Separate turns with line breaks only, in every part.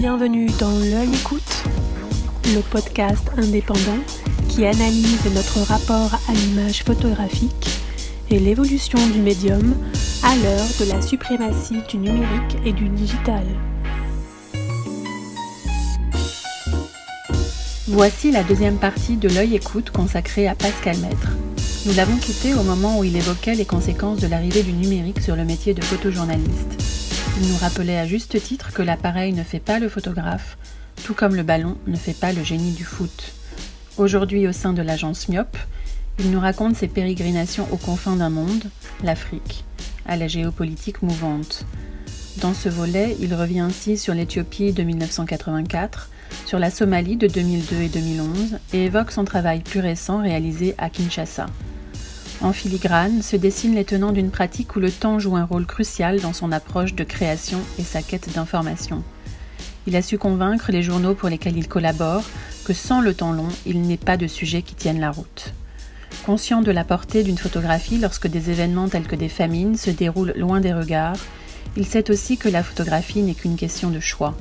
Bienvenue dans L'œil écoute, le podcast indépendant qui analyse notre rapport à l'image photographique et l'évolution du médium à l'heure de la suprématie du numérique et du digital.
Voici la deuxième partie de L'œil écoute consacrée à Pascal Maître. Nous l'avons quitté au moment où il évoquait les conséquences de l'arrivée du numérique sur le métier de photojournaliste. Il nous rappelait à juste titre que l'appareil ne fait pas le photographe, tout comme le ballon ne fait pas le génie du foot. Aujourd'hui au sein de l'agence Myope, il nous raconte ses pérégrinations aux confins d'un monde, l'Afrique, à la géopolitique mouvante. Dans ce volet, il revient ainsi sur l'Éthiopie de 1984, sur la Somalie de 2002 et 2011 et évoque son travail plus récent réalisé à Kinshasa. En filigrane se dessinent les tenants d'une pratique où le temps joue un rôle crucial dans son approche de création et sa quête d'information. Il a su convaincre les journaux pour lesquels il collabore que sans le temps long, il n'est pas de sujet qui tienne la route. Conscient de la portée d'une photographie lorsque des événements tels que des famines se déroulent loin des regards, il sait aussi que la photographie n'est qu'une question de choix.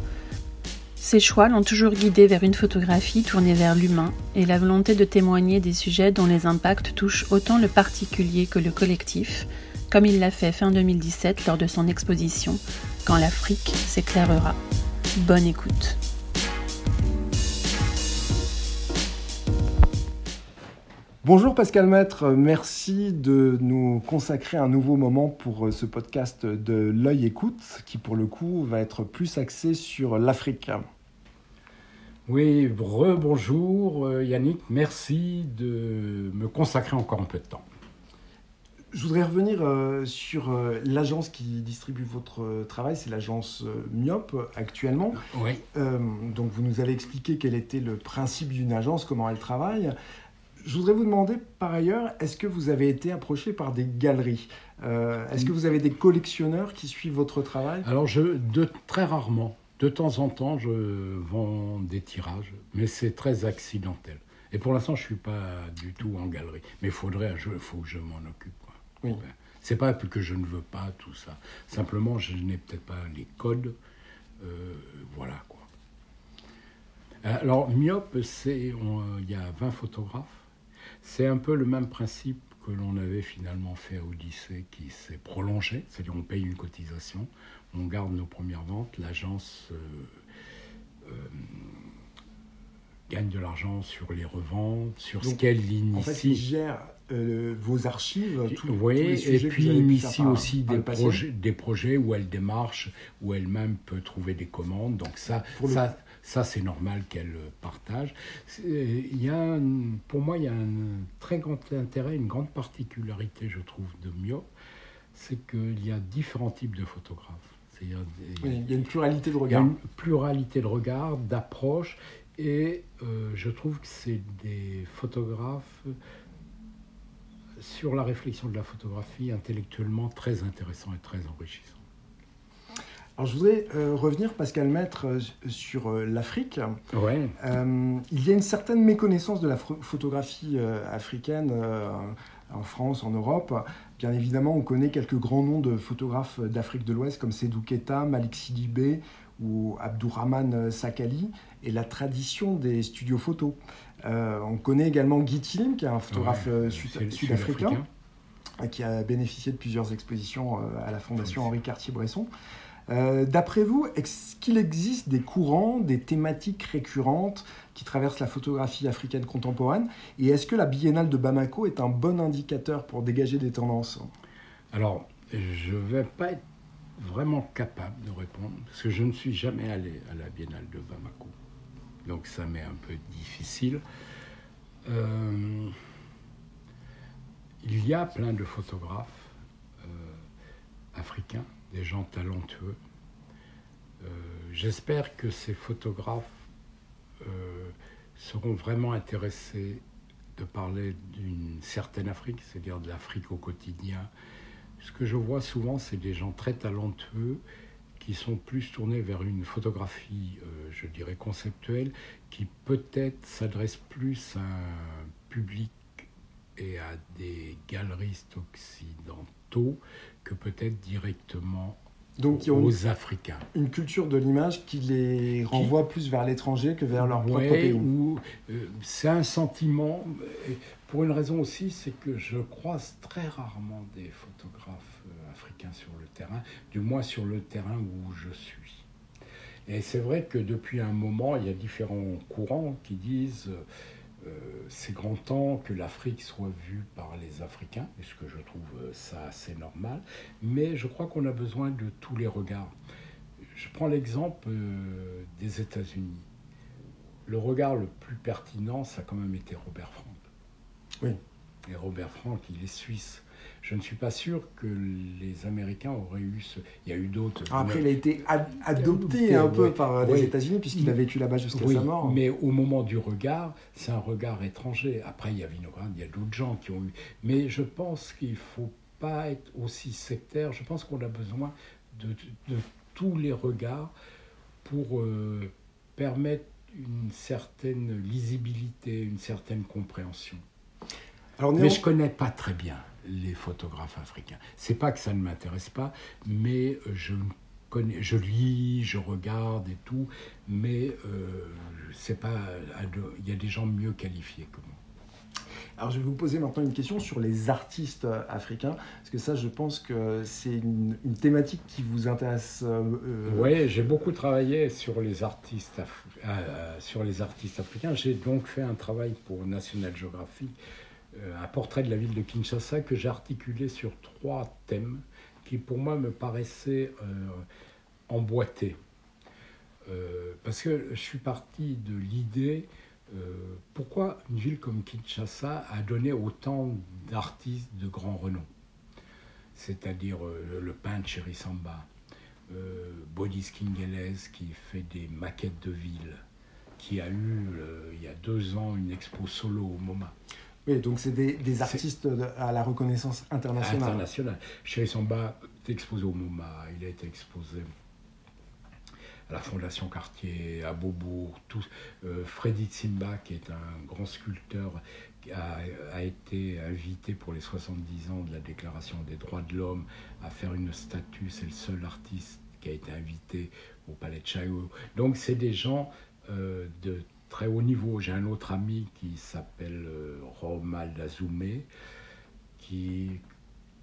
Ses choix l'ont toujours guidé vers une photographie tournée vers l'humain et la volonté de témoigner des sujets dont les impacts touchent autant le particulier que le collectif, comme il l'a fait fin 2017 lors de son exposition Quand l'Afrique s'éclairera. Bonne écoute.
Bonjour Pascal Maître, merci de nous consacrer un nouveau moment pour ce podcast de l'œil écoute qui pour le coup va être plus axé sur l'Afrique.
Oui, rebonjour euh, Yannick, merci de me consacrer encore un peu de temps.
Je voudrais revenir euh, sur euh, l'agence qui distribue votre travail, c'est l'agence Myope actuellement.
Oui.
donc vous nous avez expliqué quel était le principe d'une agence, comment elle travaille. Je voudrais vous demander par ailleurs, est-ce que vous avez été approché par des galeries Est-ce que vous avez des collectionneurs qui suivent votre travail?
Alors je, de, très rarement. De temps en temps, je vends des tirages, mais c'est très accidentel. Et pour l'instant, je ne suis pas du tout en galerie. Mais il faudrait, il faut que je m'en occupe. Ce n'est C'est pas que je ne veux pas tout ça. Simplement, je n'ai peut-être pas les codes. Euh, voilà quoi. Alors, Myope, il y a 20 photographes. C'est un peu le même principe que l'on avait finalement fait à Odyssée qui s'est prolongé, c'est-à-dire on paye une cotisation, on garde nos premières ventes, l'agence euh, euh, gagne de l'argent sur les reventes, sur ce qu'elle initie.
En fait, il gère euh, vos archives,
tout, oui, et puis initie aussi des projets, des projets où elle démarche, où elle-même peut trouver des commandes. Donc ça, ça, ça c'est normal qu'elle partage. Il y a pour moi, il y a un très grand intérêt, une grande particularité, je trouve, de Mio, c'est qu'il y a différents types de photographes.
Il y a une pluralité de regards.
une pluralité de regards, d'approches, et euh, je trouve que c'est des photographes sur la réflexion de la photographie intellectuellement très intéressants et très enrichissants.
Alors je voudrais euh, revenir, Pascal Maître, euh, sur l'Afrique.
Ouais.
il y a une certaine méconnaissance de la photographie africaine en France, en Europe. Bien évidemment, on connaît quelques grands noms de photographes d'Afrique de l'Ouest comme Sedou Keita, Malik Sidibé ou Abdourahman Sakali et la tradition des studios photos. Euh, on connaît également Guy Tilim, qui est un photographe euh, sud-africain, qui a bénéficié de plusieurs expositions euh, à la Fondation Henri Cartier-Bresson. Euh, d'après vous, est-ce qu'il existe des courants, des thématiques récurrentes qui traversent la photographie africaine contemporaine Et est-ce que la Biennale de Bamako est un bon indicateur pour dégager des tendances?
Alors, je ne vais pas être vraiment capable de répondre, parce que je ne suis jamais allé à la Biennale de Bamako. Donc ça m'est un peu difficile. Euh, il y a plein de photographes euh, africains des gens talentueux. Euh, j'espère que ces photographes euh, seront vraiment intéressés de parler d'une certaine Afrique, c'est-à-dire de l'Afrique au quotidien. Ce que je vois souvent, c'est des gens très talentueux qui sont plus tournés vers une photographie, euh, je dirais, conceptuelle, qui peut-être s'adresse plus à un public et à des galeristes occidentaux que peut-être directement
Donc,
aux Africains.
Une culture de l'image qui les renvoie plus vers l'étranger que vers leur propre pays.
Euh, c'est un sentiment, pour une raison aussi, c'est que je croise très rarement des photographes euh, africains sur le terrain, du moins sur le terrain où je suis. Et c'est vrai que depuis un moment, il y a différents courants qui disent euh, c'est grand temps que l'Afrique soit vue par les Africains, et ce que je trouve euh, ça assez normal, mais je crois qu'on a besoin de tous les regards. Je prends l'exemple euh, des États-Unis. Le regard le plus pertinent, ça a quand même été Robert Frank.
Oui.
Et Robert Frank, il est suisse je ne suis pas sûr que les Américains auraient eu ce. Il y a eu d'autres.
Ah, après, il a été adopté un peu par les États-Unis, puisqu'il a vécu là-bas jusqu'à sa mort.
Mais au moment du regard, c'est un regard étranger. Après, il y a Vinograd, il y a d'autres gens qui ont eu. Mais je pense qu'il ne faut pas être aussi sectaire. Je pense qu'on a besoin de, tous les regards pour euh, permettre une certaine lisibilité, une certaine compréhension. Alors, Mais je ne connais pas très bien les photographes africains. C'est pas que ça ne m'intéresse pas, mais je connais, je lis, je regarde et tout, mais euh, c'est pas, il y a des gens mieux qualifiés que moi.
Alors je vais vous poser maintenant une question sur les artistes africains, parce que ça je pense que c'est une, thématique qui vous intéresse. Euh,
euh, oui, j'ai beaucoup travaillé sur les artistes, sur les artistes africains. J'ai donc fait un travail pour National Geographic euh, un portrait de la ville de Kinshasa que j'ai articulé sur trois thèmes qui pour moi me paraissaient euh, emboîtés. Euh, parce que je suis parti de l'idée pourquoi une ville comme Kinshasa a donné autant d'artistes de grand renom? C'est-à-dire le peintre Chéri Samba, Bodis Kingelez qui fait des maquettes de villes, qui a eu il y a deux ans une expo solo au MoMA.
Oui, donc c'est des, artistes à la reconnaissance internationale.
Internationale. Chéri Samba est exposé au MoMA, il a été exposé à la Fondation Cartier, à Beaubourg, tout. Euh, Freddy Tsimba, qui est un grand sculpteur, a, a, été invité pour les 70 ans de la Déclaration des droits de l'homme à faire une statue. C'est le seul artiste qui a été invité au Palais de Chaillot. Donc c'est des gens euh, de très haut niveau. J'ai un autre ami qui s'appelle euh, Romal Azoumé, qui,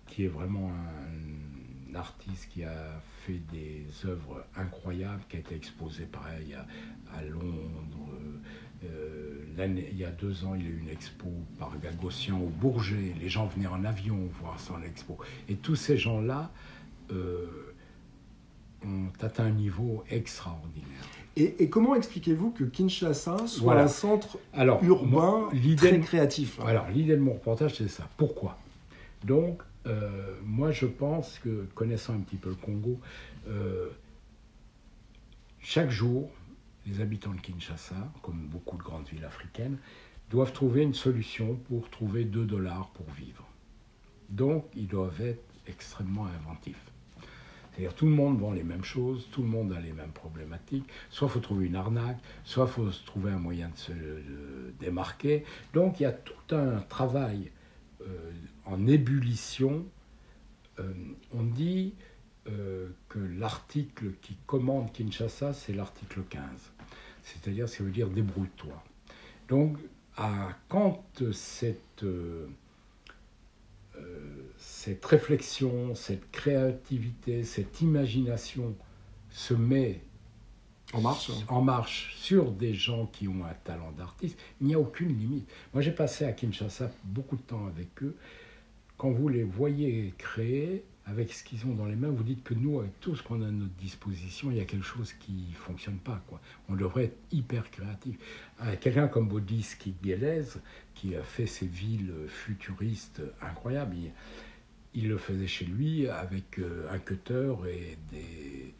qui est vraiment un, artiste qui a fait des œuvres incroyables, qui a été exposé pareil à, Londres. Euh, il y a deux ans, il y a eu une expo par Gagossian au Bourget. Les gens venaient en avion voir son expo. Et tous ces gens-là euh, ont atteint un niveau extraordinaire.
Et, comment expliquez-vous que Kinshasa soit un centre urbain très créatif
Alors, l'idée de mon reportage, c'est ça. Pourquoi? Donc, euh, moi, je pense que, connaissant un petit peu le Congo, euh, chaque jour, les habitants de Kinshasa, comme beaucoup de grandes villes africaines, doivent trouver une solution pour trouver 2 dollars pour vivre. Donc, ils doivent être extrêmement inventifs. C'est-à-dire tout le monde vend les mêmes choses, tout le monde a les mêmes problématiques. Soit faut trouver une arnaque, soit faut trouver un moyen de se démarquer. Donc il y a tout un travail euh, en ébullition. Euh, on dit euh, que l'article qui commande Kinshasa, c'est l'article 15. C'est-à-dire, ça veut dire débrouille-toi. Donc, à, quand cette cette réflexion, cette créativité, cette imagination se met
en marche,
en marche sur des gens qui ont un talent d'artiste, il n'y a aucune limite. Moi, j'ai passé à Kinshasa beaucoup de temps avec eux. Quand vous les voyez créer, avec ce qu'ils ont dans les mains, vous dites que nous, avec tout ce qu'on a à notre disposition, il y a quelque chose qui ne fonctionne pas. Quoi. On devrait être hyper créatif. Euh, quelqu'un comme Bodis Kibielez, qui a fait ces villes futuristes incroyables, il, le faisait chez lui avec euh, un cutter et des,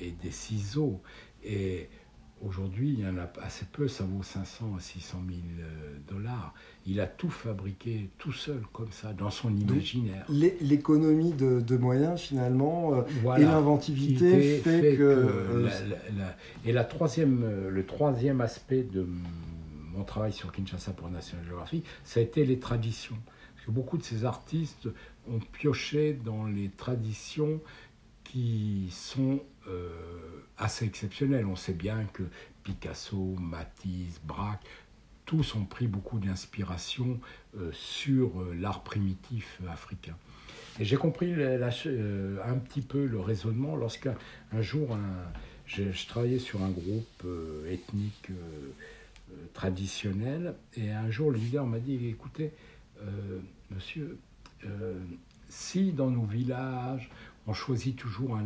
et des ciseaux. Et Aujourd'hui, il y en a assez peu, ça vaut 500 à 600 000 euh, dollars. Il a tout fabriqué tout seul, comme ça, dans son imaginaire.
L'économie de, moyens, finalement, euh, et l'inventivité fait, que... Euh,
et la troisième, le troisième aspect de mon travail sur Kinshasa pour National Geographic, ça a été les traditions. Parce que beaucoup de ces artistes ont pioché dans les traditions qui sont assez exceptionnels. On sait bien que Picasso, Matisse, Braque, tous ont pris beaucoup d'inspiration sur l'art primitif africain. Et j'ai compris un petit peu le raisonnement lorsqu'un jour, je, travaillais sur un groupe ethnique traditionnel, et un jour le leader m'a dit, écoutez, monsieur, si dans nos villages, on choisit toujours euh,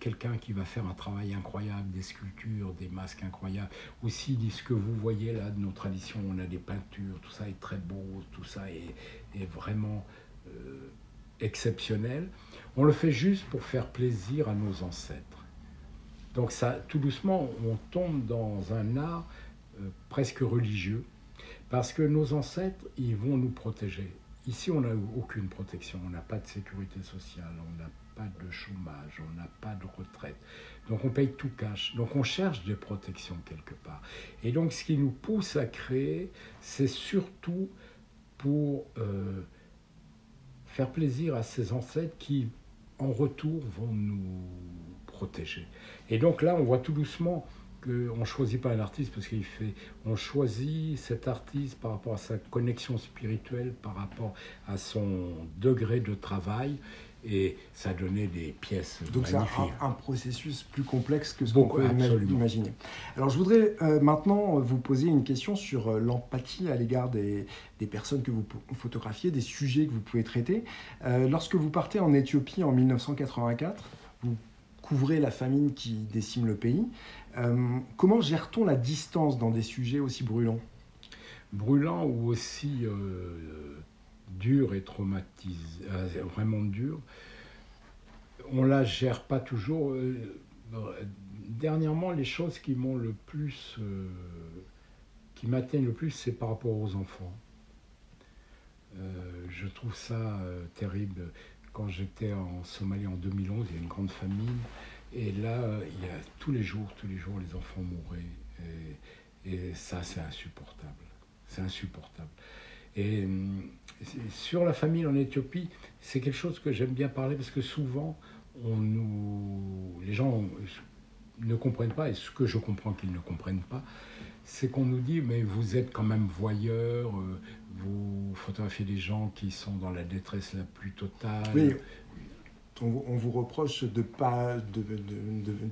quelqu'un qui va faire un travail incroyable, des sculptures, des masques incroyables, ou si ce que vous voyez là de nos traditions, on a des peintures, tout ça est très beau, tout ça est, vraiment euh, exceptionnel. On le fait juste pour faire plaisir à nos ancêtres. Donc ça, tout doucement, on tombe dans un art euh, presque religieux, parce que nos ancêtres, ils vont nous protéger. Ici, on n'a aucune protection, on n'a pas de sécurité sociale, on n'a pas de chômage, on n'a pas de retraite. Donc on paye tout cash. Donc on cherche des protections quelque part. Et donc ce qui nous pousse à créer, c'est surtout pour euh, faire plaisir à ces ancêtres qui, en retour, vont nous protéger. Et donc là, on voit tout doucement on ne choisit pas un artiste parce qu'il fait. On choisit cet artiste par rapport à sa connexion spirituelle, par rapport à son degré de travail. Et ça donnait des pièces
Donc c'est un, processus plus complexe que ce qu'on peut imaginer. Alors je voudrais euh, maintenant vous poser une question sur euh, l'empathie à l'égard des, personnes que vous photographiez, des sujets que vous pouvez traiter. Euh, lorsque vous partez en Éthiopie en 1984, vous couvrez la famine qui décime le pays. Euh, comment gère-t-on la distance dans des sujets aussi brûlants
Brûlants ou aussi euh, durs et traumatisés, euh, vraiment durs. On la gère pas toujours. dernièrement, les choses qui m'ont le plus, qui m'atteignent le plus, c'est par rapport aux enfants. je trouve ça terrible quand j'étais en Somalie en 2011, il y a une grande famine. Et là, il y a tous les jours, tous les jours, les enfants mouraient. Et, ça, c'est insupportable. C'est insupportable. Et sur la famine en Éthiopie, c'est quelque chose que j'aime bien parler parce que souvent, on nous, les gens ne comprennent pas, et ce que je comprends qu'ils ne comprennent pas, c'est qu'on nous dit, mais vous êtes quand même voyeur, euh, vous photographiez des gens qui sont dans la détresse la plus totale.
On, vous reproche de ne pas, de,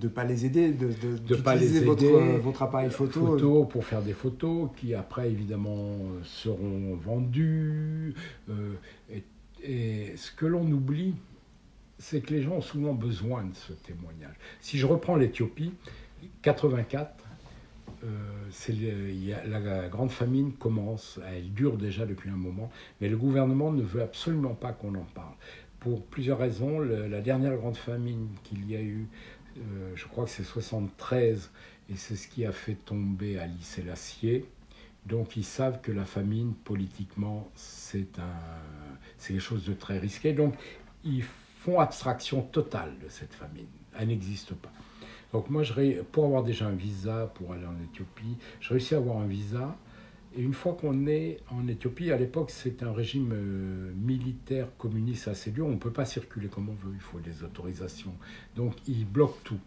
de, pas les aider, de
ne pas les aider,
votre, votre appareil photo.
photo. Pour faire des photos qui après évidemment seront vendues. Euh, et, et ce que l'on oublie, c'est que les gens ont souvent besoin de ce témoignage. Si je reprends l'Éthiopie, 84, euh, la grande famine commence, elle dure déjà depuis un moment, mais le gouvernement ne veut absolument pas qu'on en parle. Pour plusieurs raisons, la dernière grande famine qu'il y a eu, euh, je crois que c'est 73, et c'est ce qui a fait tomber Alice et l'acier. Donc ils savent que la famine, politiquement, c'est quelque chose de très risqué. Donc ils font abstraction totale de cette famine. Elle n'existe pas. Donc moi, pour avoir déjà un visa pour aller en Éthiopie, je réussis à avoir un visa. Et une fois qu'on est en Éthiopie, à l'époque, c'est un régime euh, militaire communiste assez dur. On ne peut pas circuler comme on veut, il faut des autorisations. Donc, ils bloquent tout.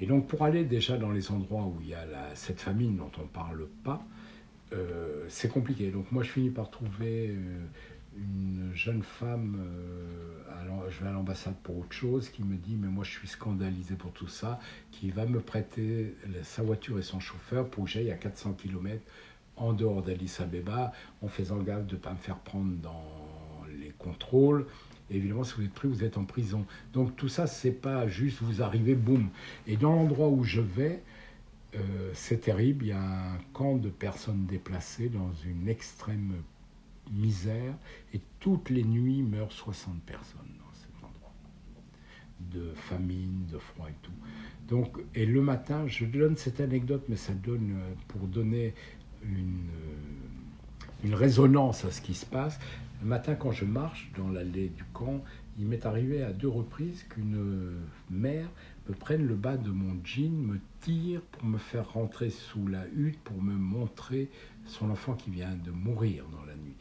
Et donc, pour aller déjà dans les endroits où il y a cette famine dont on ne parle pas, euh, c'est compliqué. Donc, moi, je finis par trouver euh, une jeune femme, je vais à l'ambassade pour autre chose, qui me dit mais moi je suis scandalisé pour tout ça, qui va me prêter sa voiture et son chauffeur pour que j'aille à 400 km en dehors d'Addis Abeba, en faisant gaffe de ne pas me faire prendre dans les contrôles. évidemment, si vous êtes pris, vous êtes en prison. Donc tout ça, c'est pas juste vous arrivez, boum. Et dans l'endroit où je vais, euh, c'est terrible. Il y a un camp de personnes déplacées dans une extrême misère, et toutes les nuits meurent 60 personnes dans cet endroit, de famine, de froid et tout. Donc, et le matin, je donne cette anecdote, mais ça donne euh, pour donner une, euh, une résonance à ce qui se passe. Le matin, quand je marche dans l'allée du camp, il m'est arrivé à deux reprises qu'une mère me prenne le bas de mon jean, me tire pour me faire rentrer sous la hutte, pour me montrer son enfant qui vient de mourir dans la nuit.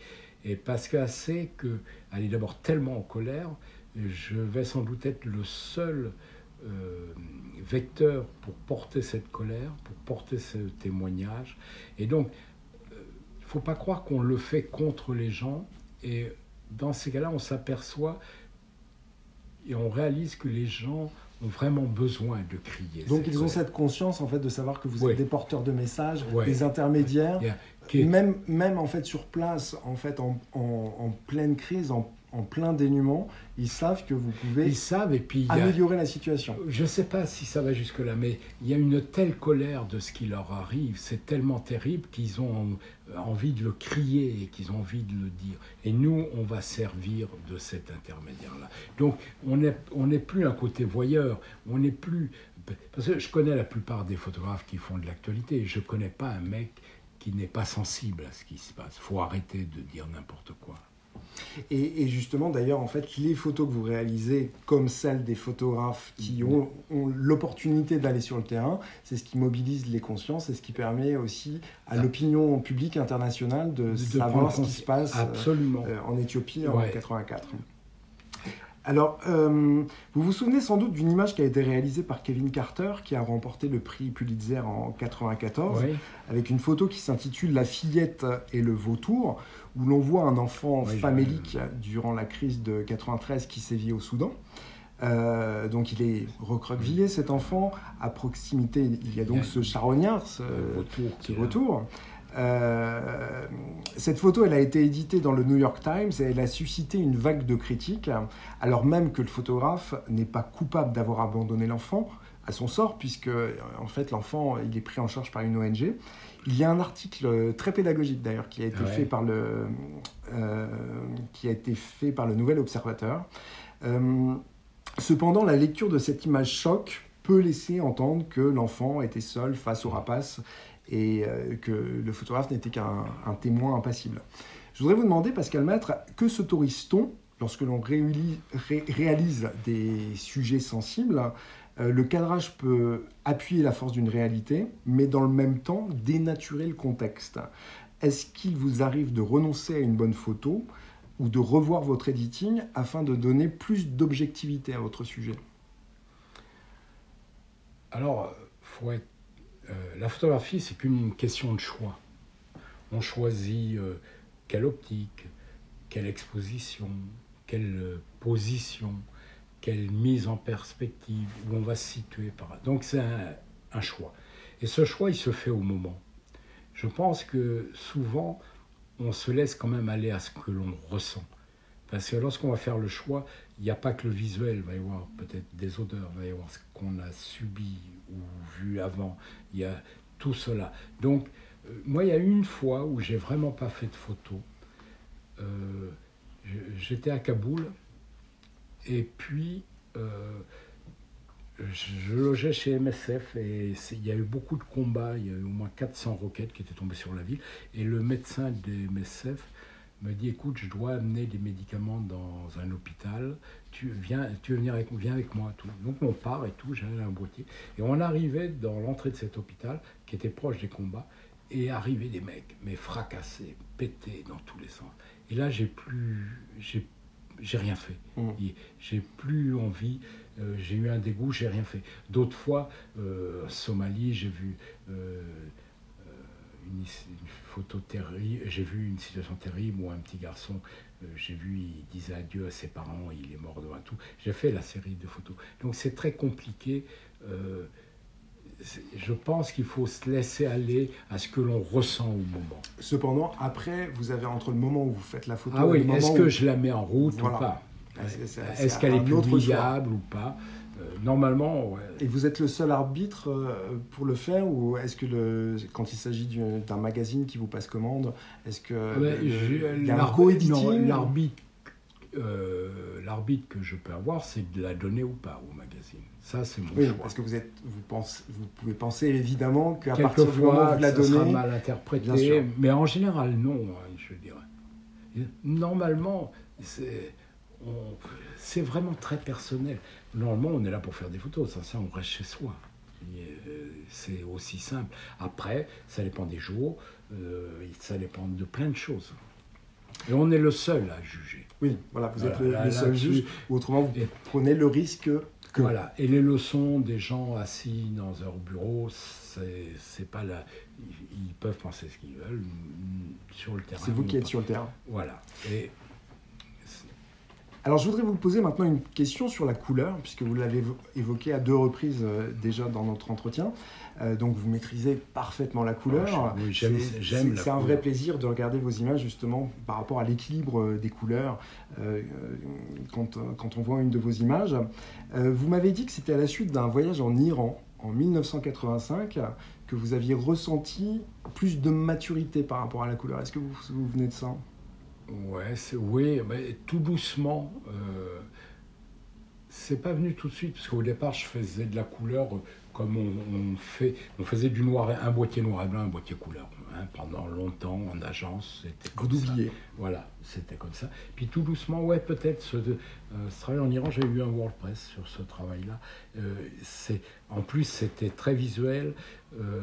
Et Pascal sait qu'elle est d'abord tellement en colère, je vais sans doute être le seul euh, vecteur pour porter cette colère, pour porter ce témoignage. Et donc, il euh, ne faut pas croire qu'on le fait contre les gens. Et dans ces cas-là, on s'aperçoit et on réalise que les gens ont vraiment besoin de crier.
Donc ils ont cette conscience en fait de savoir que vous êtes des porteurs de messages, des intermédiaires, même, même en fait sur place, en fait en, en pleine crise, en en plein dénuement, ils savent que vous pouvez
ils savent et puis
améliorer la situation.
Je ne sais pas si ça va jusque-là, mais il y a une telle colère de ce qui leur arrive, c'est tellement terrible qu'ils ont envie de le crier et qu'ils ont envie de le dire. Et nous, on va servir de cet intermédiaire-là. Donc, on n'est on plus un côté voyeur, on n'est plus... Parce que je connais la plupart des photographes qui font de l'actualité, je ne connais pas un mec qui n'est pas sensible à ce qui se passe. Il faut arrêter de dire n'importe quoi.
Et, justement, d'ailleurs, en fait, les photos que vous réalisez, comme celles des photographes qui mhm. ont, l'opportunité d'aller sur le terrain, c'est ce qui mobilise les consciences et ce qui permet aussi à l'opinion publique internationale de, savoir ce qui se passe euh, en Éthiopie en 1984. Alors, euh, vous vous souvenez sans doute d'une image qui a été réalisée par Kevin Carter, qui a remporté le prix Pulitzer en 1994, avec une photo qui s'intitule La fillette et le vautour, où l'on voit un enfant famélique durant la crise de 93 qui sévit au Soudan. Euh, donc il est recroquevillé cet enfant. À proximité, il y a donc ce charognard, ce, vautour. Euh, cette photo, elle a été éditée dans le New York Times et elle a suscité une vague de critiques, alors même que le photographe n'est pas coupable d'avoir abandonné l'enfant à son sort, puisque en fait l'enfant il est pris en charge par une ONG. Il y a un article très pédagogique d'ailleurs qui a été fait par le euh, qui a été fait par le Nouvel Observateur. Euh, cependant, la lecture de cette image choc peut laisser entendre que l'enfant était seul face au rapace et euh, que le photographe n'était qu'un témoin impassible. Je voudrais vous demander, Pascal Maître, que s'autorise-t-on lorsque l'on réalise des sujets sensibles euh, Le cadrage peut appuyer la force d'une réalité, mais dans le même temps dénaturer le contexte. Est-ce qu'il vous arrive de renoncer à une bonne photo ou de revoir votre editing afin de donner plus d'objectivité à votre sujet?
Alors, être euh, la photographie, c'est qu'une question de choix. On choisit euh, quelle optique, quelle exposition, quelle euh, position, quelle mise en perspective, où on va se situer. Par... Donc c'est un, choix. Et ce choix, il se fait au moment. Je pense que souvent, on se laisse quand même aller à ce que l'on ressent. Parce que lorsqu'on va faire le choix, il n'y a pas que le visuel, il va y avoir peut-être des odeurs, il va y avoir ce qu'on a subi ou vu avant, il y a tout cela. Donc, euh, moi, il y a une fois où j'ai vraiment pas fait de photos. Euh, j'étais à Kaboul et puis euh, je logeais chez MSF et il y a eu beaucoup de combats, il y a eu au moins 400 roquettes qui étaient tombées sur la ville et le médecin des MSF me dit écoute, je dois amener des médicaments dans un hôpital, tu, viens, tu veux venir avec, moi. Tout. Donc on part et tout, j'avais un boîtier. Et on arrivait dans l'entrée de cet hôpital, qui était proche des combats, et arrivaient des mecs, mais fracassés, pétés dans tous les sens. Et là, j'ai plus. J'ai rien fait. Mmh. J'ai plus envie. Euh, j'ai eu un dégoût, j'ai rien fait. D'autres fois, euh, Somalie, j'ai vu. Euh, une, photo terrible, j'ai vu une situation terrible où un petit garçon, j'ai vu, il disait adieu à ses parents, il est mort devant tout. J'ai fait la série de photos. Donc c'est très compliqué. Je pense qu'il faut se laisser aller à ce que l'on ressent au moment.
Cependant, après, vous avez entre le moment où vous faites la photo
ah oui, est-ce que je la mets en route ou pas Est-ce qu'elle est, publiable ou pas euh, normalement,
Et vous êtes le seul arbitre euh, pour le faire ou est-ce que le, quand il s'agit d'un magazine qui vous passe commande, est-ce que
L'arbitre euh, l'arbitre que je peux avoir, c'est de la donner ou pas au magazine. Ça, c'est mon
oui,
choix.
Parce que vous, êtes, vous, pensez, vous pouvez penser évidemment qu'à partir du moment où vous la donnez...
sera mal interprété, mais en général, non, hein, je dirais. Normalement, c'est vraiment très personnel. Normalement, on est là pour faire des photos, ça, ça on reste chez soi. Euh, c'est aussi simple. Après, ça dépend des jours, euh, ça dépend de plein de choses. Et on est le seul à juger.
Oui, voilà, vous êtes
Voilà,
le,
là-
le seul
là-dessus-
juge. Ou autrement, vous prenez le risque que.
Voilà. Et les leçons des gens assis dans leur bureau, c'est pas la. Ils, peuvent penser ce qu'ils veulent sur le terrain.
C'est vous
ou
qui êtes
pas.
sur le terrain.
Voilà. Et
Alors, je voudrais vous poser maintenant une question sur la couleur, puisque vous l'avez évo- évoqué à deux reprises euh, déjà dans notre entretien. Euh, donc, vous maîtrisez parfaitement la couleur.
Ah, oui, j'aime-
C'est-
j'aime
c'est- C'est un vrai plaisir de regarder vos images, justement, par rapport à l'équilibre euh, des couleurs, euh, quand, quand on voit une de vos images. Vous m'avez dit que c'était à la suite d'un voyage en Iran, en 1985, que vous aviez ressenti plus de maturité par rapport à la couleur. Est-ce que vous vous venez de ça?
Ouais, oui, mais tout doucement. Euh, c'est pas venu tout de suite parce qu'au départ, je faisais de la couleur euh, comme on, on fait. On faisait du noir, un boîtier noir et blanc, un boîtier couleur. hein, pendant longtemps en agence, c'était comme ça. Voilà, c'était comme ça. Puis tout doucement, ouais, peut-être ce, euh, ce travail en Iran, j'ai eu un WordPress sur ce travail-là. Euh, c'est, en plus, c'était très visuel. Euh,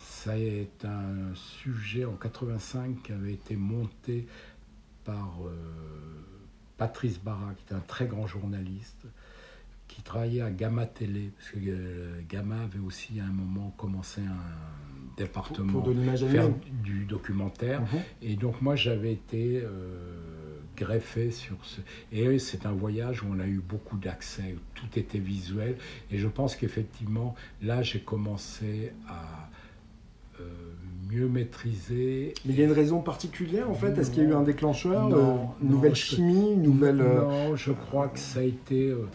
ça est un sujet en 85 qui avait été monté par Patrice Barra, qui est un très grand journaliste, qui travaillait à Gamma Télé, parce que euh, Gamma avait aussi à un moment commencé un département
Pour de
faire du documentaire.
Mhm.
Et donc moi j'avais été euh, greffé sur ce... Et c'est un voyage où on a eu beaucoup d'accès, où tout était visuel. Et je pense qu'effectivement, là j'ai commencé à euh, mieux maîtriser.
Mais il y a une raison particulière en fait? Est-ce qu'il y a eu un déclencheur
Non,
euh, nouvelle chimie nouvelle.
Non, je crois que ça a été... euh,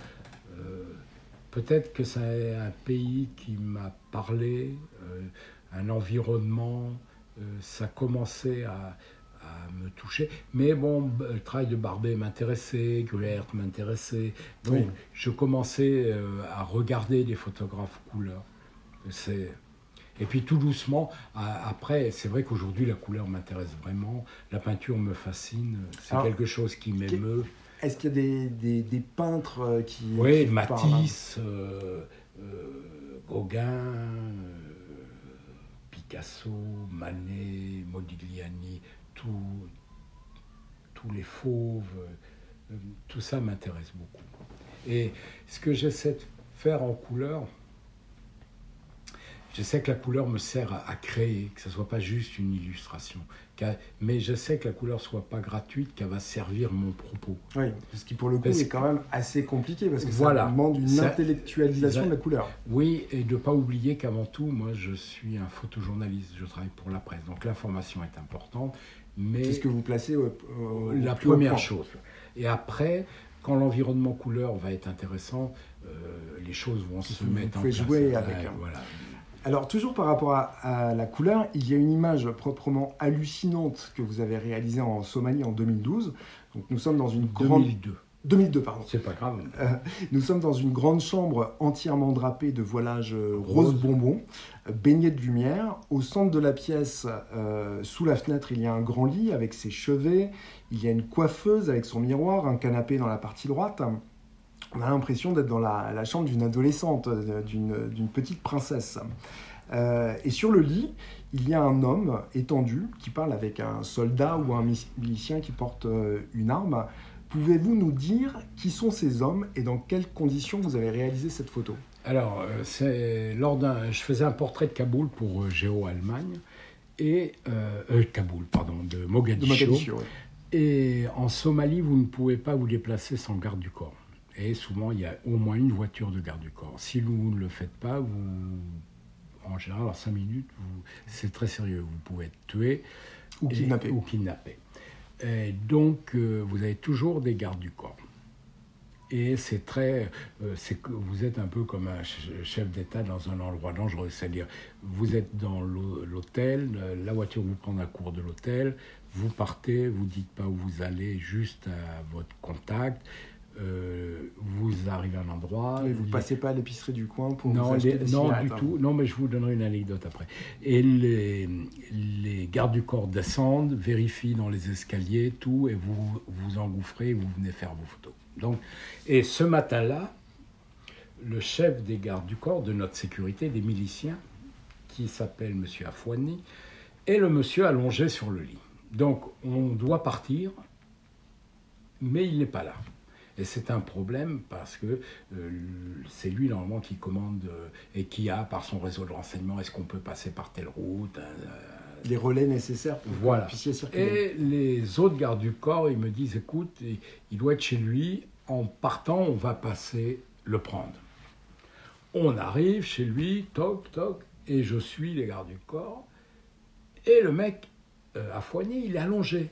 Peut-être que c'est un pays qui m'a parlé, euh, un environnement, euh, ça commençait à, à me toucher. Mais bon, le travail de Barbet m'intéressait, Guert m'intéressait. Donc
Oui.
je commençais euh, à regarder des photographes couleurs. Et puis tout doucement, après, c'est vrai qu'aujourd'hui la couleur m'intéresse vraiment, la peinture me fascine, c'est quelque chose qui m'émeut.
Est-ce qu'il y a des, des- des peintres euh, qui.
Oui,
qui
Matisse, euh, euh, Gauguin, euh, Picasso, Manet, Modigliani, tous les fauves, tout ça m'intéresse beaucoup. Et ce que j'essaie de faire en couleur, je sais que la couleur me sert à, à créer, que ce ne soit pas juste une illustration, mais je sais que la couleur soit pas gratuite, qu'elle va servir mon propos.
Oui, ce qui pour le coup
Parce
est quand même assez compliqué parce que
Voilà.
ça demande une
Ça-
intellectualisation
ça-
de la couleur.
Oui, et de ne pas oublier qu'avant tout, moi, je suis un photojournaliste, je travaille pour la presse, donc l'information est importante, mais
C'est ce que vous placez au, au-
la première chose. Et après, quand l'environnement couleur va être intéressant, euh, les choses vont se
Vous
mettre en
pouvez
place.
jouer avec, hein.
Voilà.
Alors, toujours par rapport à, à la couleur, il y a une image proprement hallucinante que vous avez réalisée en Somalie en 2012. Donc, nous sommes dans une grande.
2002.
2002, pardon.
C'est pas grave.
Euh, nous sommes dans une grande chambre entièrement drapée de voilage euh, rose,
Rose.
bonbon, euh, baignée de lumière. Au centre de la pièce, euh, sous la fenêtre, il y a un grand lit avec ses chevets. Il y a une coiffeuse avec son miroir, un canapé dans la partie droite. On a l'impression d'être dans la, la chambre d'une adolescente, euh, d'une petite princesse. Euh, et sur le lit, il y a un homme étendu qui parle avec un soldat ou un mi- milicien qui porte euh, une arme. Pouvez-vous nous dire qui sont ces hommes et dans quelles conditions vous avez réalisé cette photo?
Alors, c'est lors d'un, je faisais un portrait de Kaboul pour Géo Allemagne et euh, euh, Kaboul, pardon, de
De
Mogadiscio.
Mogadiscio, oui.
Et en Somalie, vous ne pouvez pas vous déplacer sans garde du corps. Et souvent, il y a au moins une voiture de garde du corps. Si vous ne le faites pas, vous, en général, en 5 minutes, vous- c'est très sérieux. Vous pouvez être tué
Ou
et-
kidnappé.
ou kidnappé. Et donc, euh, vous avez toujours des gardes du corps. Et c'est très, euh, c'est que vous êtes un peu comme un ch- chef d'État dans un endroit dangereux. C'est-à-dire, vous êtes dans l'hô- l'hôtel, euh, la voiture vous prend à court de l'hôtel, vous partez, vous dites pas où vous allez, juste à votre contact. Euh, vous arrivez à un endroit.
Et vous
il-
passez pas à l'épicerie du coin pour vous
non,
acheter
les-
des
non du
hein.
tout. Non, mais je vous donnerai une anecdote après. Et les, les gardes du corps descendent, vérifient dans les escaliers, tout, et vous vous engouffrez, et vous venez faire vos photos. Donc, et ce matin-là, le chef des gardes du corps, de notre sécurité, des miliciens, qui s'appelle Monsieur Afouani, est le monsieur allongé sur le lit. Donc on doit partir, mais il n'est pas là. Et c'est un problème parce que euh, c'est lui normalement qui commande euh, et qui a par son réseau de renseignement est-ce qu'on peut passer par telle route euh,
Les relais nécessaires pour
Voilà.
que circuler.
Et les autres gardes du corps, ils me disent écoute, il doit être chez lui. En partant, on va passer le prendre. On arrive chez lui, toc, toc, et je suis les gardes du corps. Et le mec, euh, à Foigny, il est allongé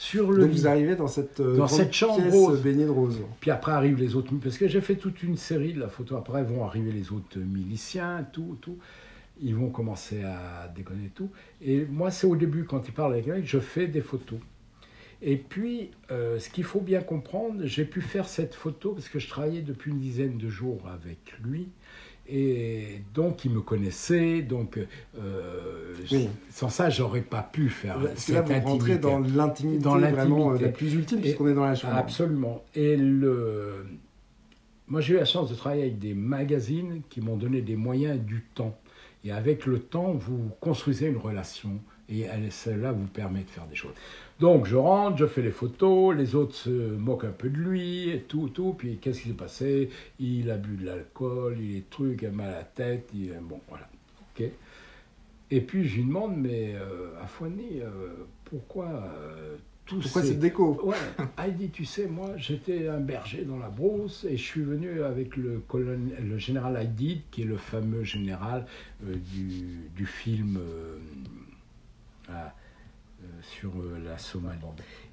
sur le
Donc
lit.
vous arrivez dans cette, euh,
Dans cette chambre
pièce
rose.
baignée de rose.
Puis après arrivent les autres, parce que j'ai fait toute une série de la photo. Après vont arriver les autres miliciens, tout, tout. Ils vont commencer à déconner tout. Et moi, c'est au début, quand ils parlent avec mecs, je fais des photos. Et puis, euh, ce qu'il faut bien comprendre, j'ai pu faire cette photo parce que je travaillais depuis une dizaine de jours avec lui. Et donc, il me connaissait. Donc, euh,
Oui.
sans ça, j'aurais pas pu faire
Parce que là,
cette
vous
intimité.
dans l'intimité
Dans
vraiment euh, la plus ultime, puisqu'on est dans la chambre.
Absolument. Et le... moi, j'ai eu la chance de travailler avec des magazines qui m'ont donné des moyens et du temps. Et avec le temps, vous construisez une relation. Et elle- celle-là vous permet de faire des choses. Donc, je rentre, je fais les photos, les autres se moquent un peu de lui, et tout, tout. Puis, qu'est-ce qui s'est passé? Il a bu de l'alcool, il est truc, il a mal à la tête. Il... Bon, voilà. OK. Et puis, je lui demande, mais euh, Foigny, euh, pourquoi euh, tous
Pourquoi
ces...
cette déco?
Ouais, dit, tu sais, moi, j'étais un berger dans la brousse et je suis venu avec le, colonel, le général Haïdid, qui est le fameux général euh, du, du film euh, sur euh, la Somalie.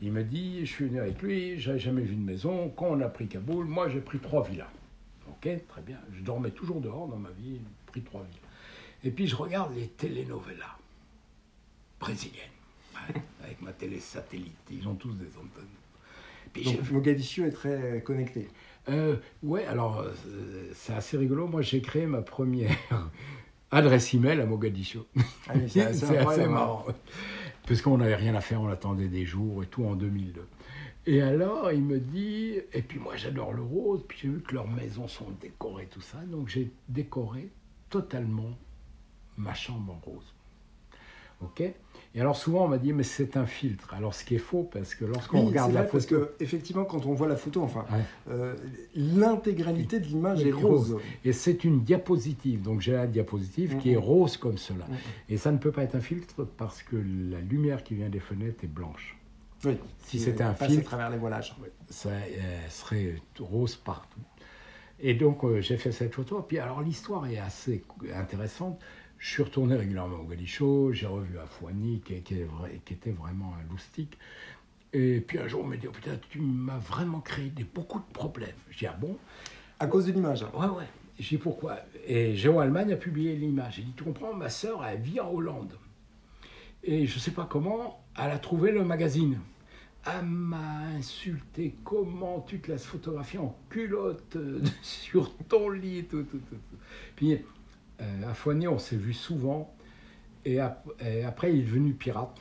Il me dit, je suis venu avec lui, j'avais jamais vu de maison. Quand on a pris Kaboul, moi, j'ai pris trois villas. Ok, très bien. Je dormais toujours dehors dans ma vie, j'ai pris trois villas. Et puis, je regarde les telenovelas brésiliennes, ouais, avec ma télé satellite. Ils ont tous des antennes. Puis
Donc Mogadiscio est très connecté.
euh, ouais, alors euh, c'est assez rigolo. Moi, j'ai créé ma première adresse email à Mogadiscio.
Ah c'est assez
marrant. Parce qu'on n'avait rien à faire, on attendait des jours et tout en 2002. Et alors, il me dit, et puis moi j'adore le rose, puis j'ai vu que leurs maisons sont décorées, tout ça, donc j'ai décoré totalement ma chambre en rose. Ok? Et alors souvent on m'a dit, mais c'est un filtre. Alors ce qui est faux, parce que lorsqu'on
Oui,
regarde la
vrai, parce
photo.
que effectivement, quand on voit la photo, enfin,
Ouais.
euh, l'intégralité de l'image est rose.
Et c'est une diapositive, donc j'ai la diapositive qui est rose comme cela. Et ça ne peut pas être un filtre parce que la lumière qui vient des fenêtres est blanche.
Oui.
Si c'était un
passe à
filtre,
travers les voilages.
ça euh, serait rose partout. Et donc euh, j'ai fait cette photo. Puis alors l'histoire est assez intéressante. Je suis retourné régulièrement au Galicho, j'ai revu Afouani qui, qui, était vraiment un loustique. Et puis un jour on m'a dit oh, putain tu m'as vraiment créé des, beaucoup de problèmes. Je dis ah bon?
À cause de l'image.
Ouais, ouais. Je dis pourquoi? Et Géo Allemagne a publié l'image. J'ai dit, tu comprends, ma sœur, elle vit en Hollande. Et je ne sais pas comment, elle a trouvé le magazine. Elle m'a insulté. Comment tu te laisses photographier en culotte sur ton lit, tout, tout, tout. Puis, à Foigné, on s'est vu souvent. Et, et après, il est devenu pirate.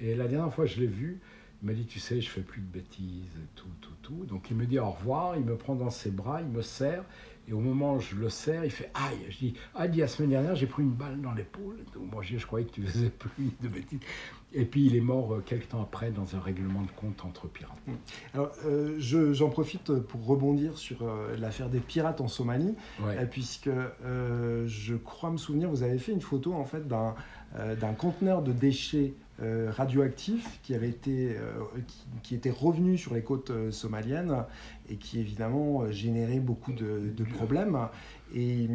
Et la dernière fois je l'ai vu, il m'a dit, tu sais, je fais plus de bêtises, tout, tout, tout. Donc il me dit au revoir, il me prend dans ses bras, il me serre. Et au moment où je le serre, il fait aïe. Je dis, ah, dit, la semaine dernière, j'ai pris une balle dans l'épaule. Donc, Moi, je, je croyais que tu faisais plus de bêtises. Et puis il est mort euh, quelques temps après dans un règlement de compte entre pirates.
Alors, euh, je- j'en profite pour rebondir sur euh, l'affaire des pirates en Somalie,
Ouais.
euh, puisque euh, je crois me souvenir, vous avez fait une photo en fait d'un d'un conteneur de déchets euh, radioactifs qui avait été euh, qui, qui était revenu sur les côtes euh, somaliennes et qui évidemment euh, générait beaucoup de, de problèmes. Et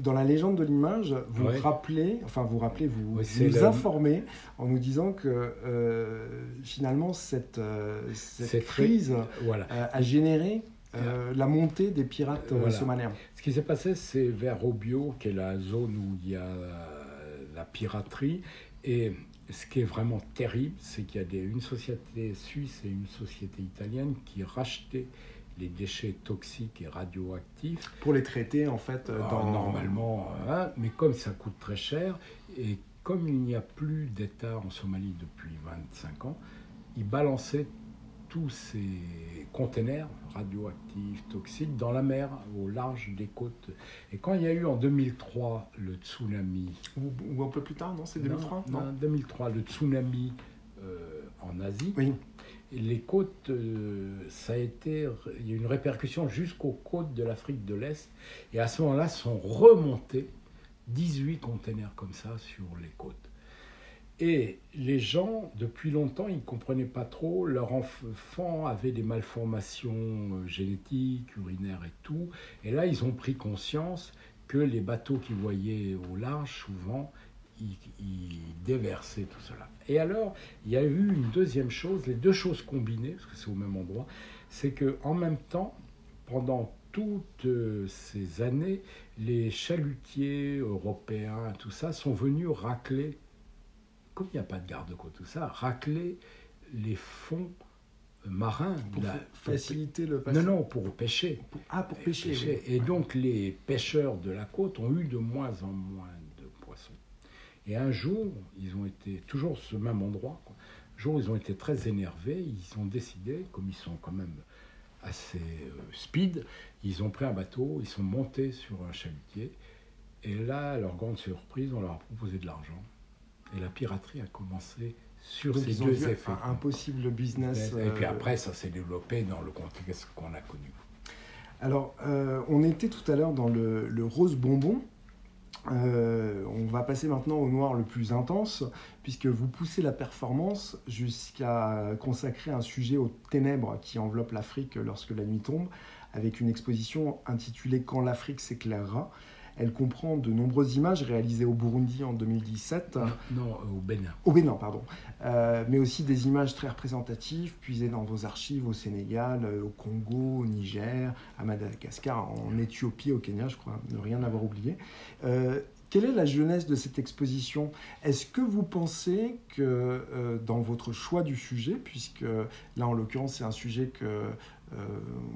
dans la légende de l'image, vous
Ouais.
rappelez, enfin vous rappelez, vous
Ouais, c'est
nous
le-
informez en nous disant que euh, finalement cette, cette crise
Voilà.
a généré euh, la montée des pirates
Voilà.
somaliens.
Ce qui s'est passé, c'est vers Robio, qui est la zone où il y a la piraterie. Et ce qui est vraiment terrible, c'est qu'il y a des- une société suisse et une société italienne qui rachetaient les déchets toxiques et radioactifs.
Pour les traiter en fait euh,
Ah,
dans
Normalement, hein, mais comme ça coûte très cher, et comme il n'y a plus d'État en Somalie depuis 25 ans, ils balançaient tous ces containers radioactifs, toxiques, dans la mer, au large des côtes. Et quand il y a eu en 2003 le tsunami,
ou, ou un peu plus tard, non C'est 2003
non, non, 2003, le tsunami en Asie.
Oui.
les côtes, ça a été, il y a eu une répercussion jusqu'aux côtes de l'Afrique de l'Est. Et à ce moment-là, sont remontés 18 containers comme ça sur les côtes. Et les gens, depuis longtemps, ils ne comprenaient pas trop. Leurs enfants avaient des malformations euh, génétiques, urinaires et tout. Et là, ils ont pris conscience que les bateaux qu'ils voyaient au large, souvent, ils, ils, déversaient tout cela. Et alors, il y a eu une deuxième chose, les deux choses combinées, parce que c'est au même endroit, c'est que en même temps, pendant toutes euh, ces années, les chalutiers européens, tout ça, sont venus racler comme il n'y a pas de garde-côte, tout ça, racler les fonds marins.
Pour faciliter le
passage Non, non, pour pêcher.
Ah, pour pêcher.
Et donc les pêcheurs de la côte ont eu de moins en moins de poissons. Et un jour, ils ont été, toujours ce même endroit, quoi. un jour ils ont été très énervés, ils ont décidé, comme ils sont quand même assez euh, speed, ils ont pris un bateau, ils sont montés sur un chalutier, et là, à leur grande surprise, on leur a proposé de l'argent. Et la piraterie a commencé sur ces deux effets.
Un, possible business.
Et puis euh, après, ça s'est développé dans le contexte qu'on a connu.
Alors, euh, on était tout à l'heure dans le, rose bonbon. Euh, on va passer maintenant au noir le plus intense, puisque vous poussez la performance jusqu'à consacrer un sujet aux ténèbres qui enveloppent l'Afrique lorsque la nuit tombe, avec une exposition intitulée Quand l'Afrique s'éclairera. Elle comprend de nombreuses images réalisées au Burundi en 2017.
Non, euh, au Bénin.
Au Bénin, pardon. Euh, mais aussi des images très représentatives puisées dans vos archives au Sénégal, euh, au Congo, au Niger, à Madagascar, en Éthiopie, au Kenya, je crois, ne rien avoir oublié. quelle est la jeunesse de cette exposition? Est-ce que vous pensez que dans votre choix du sujet, puisque là en l'occurrence c'est un sujet que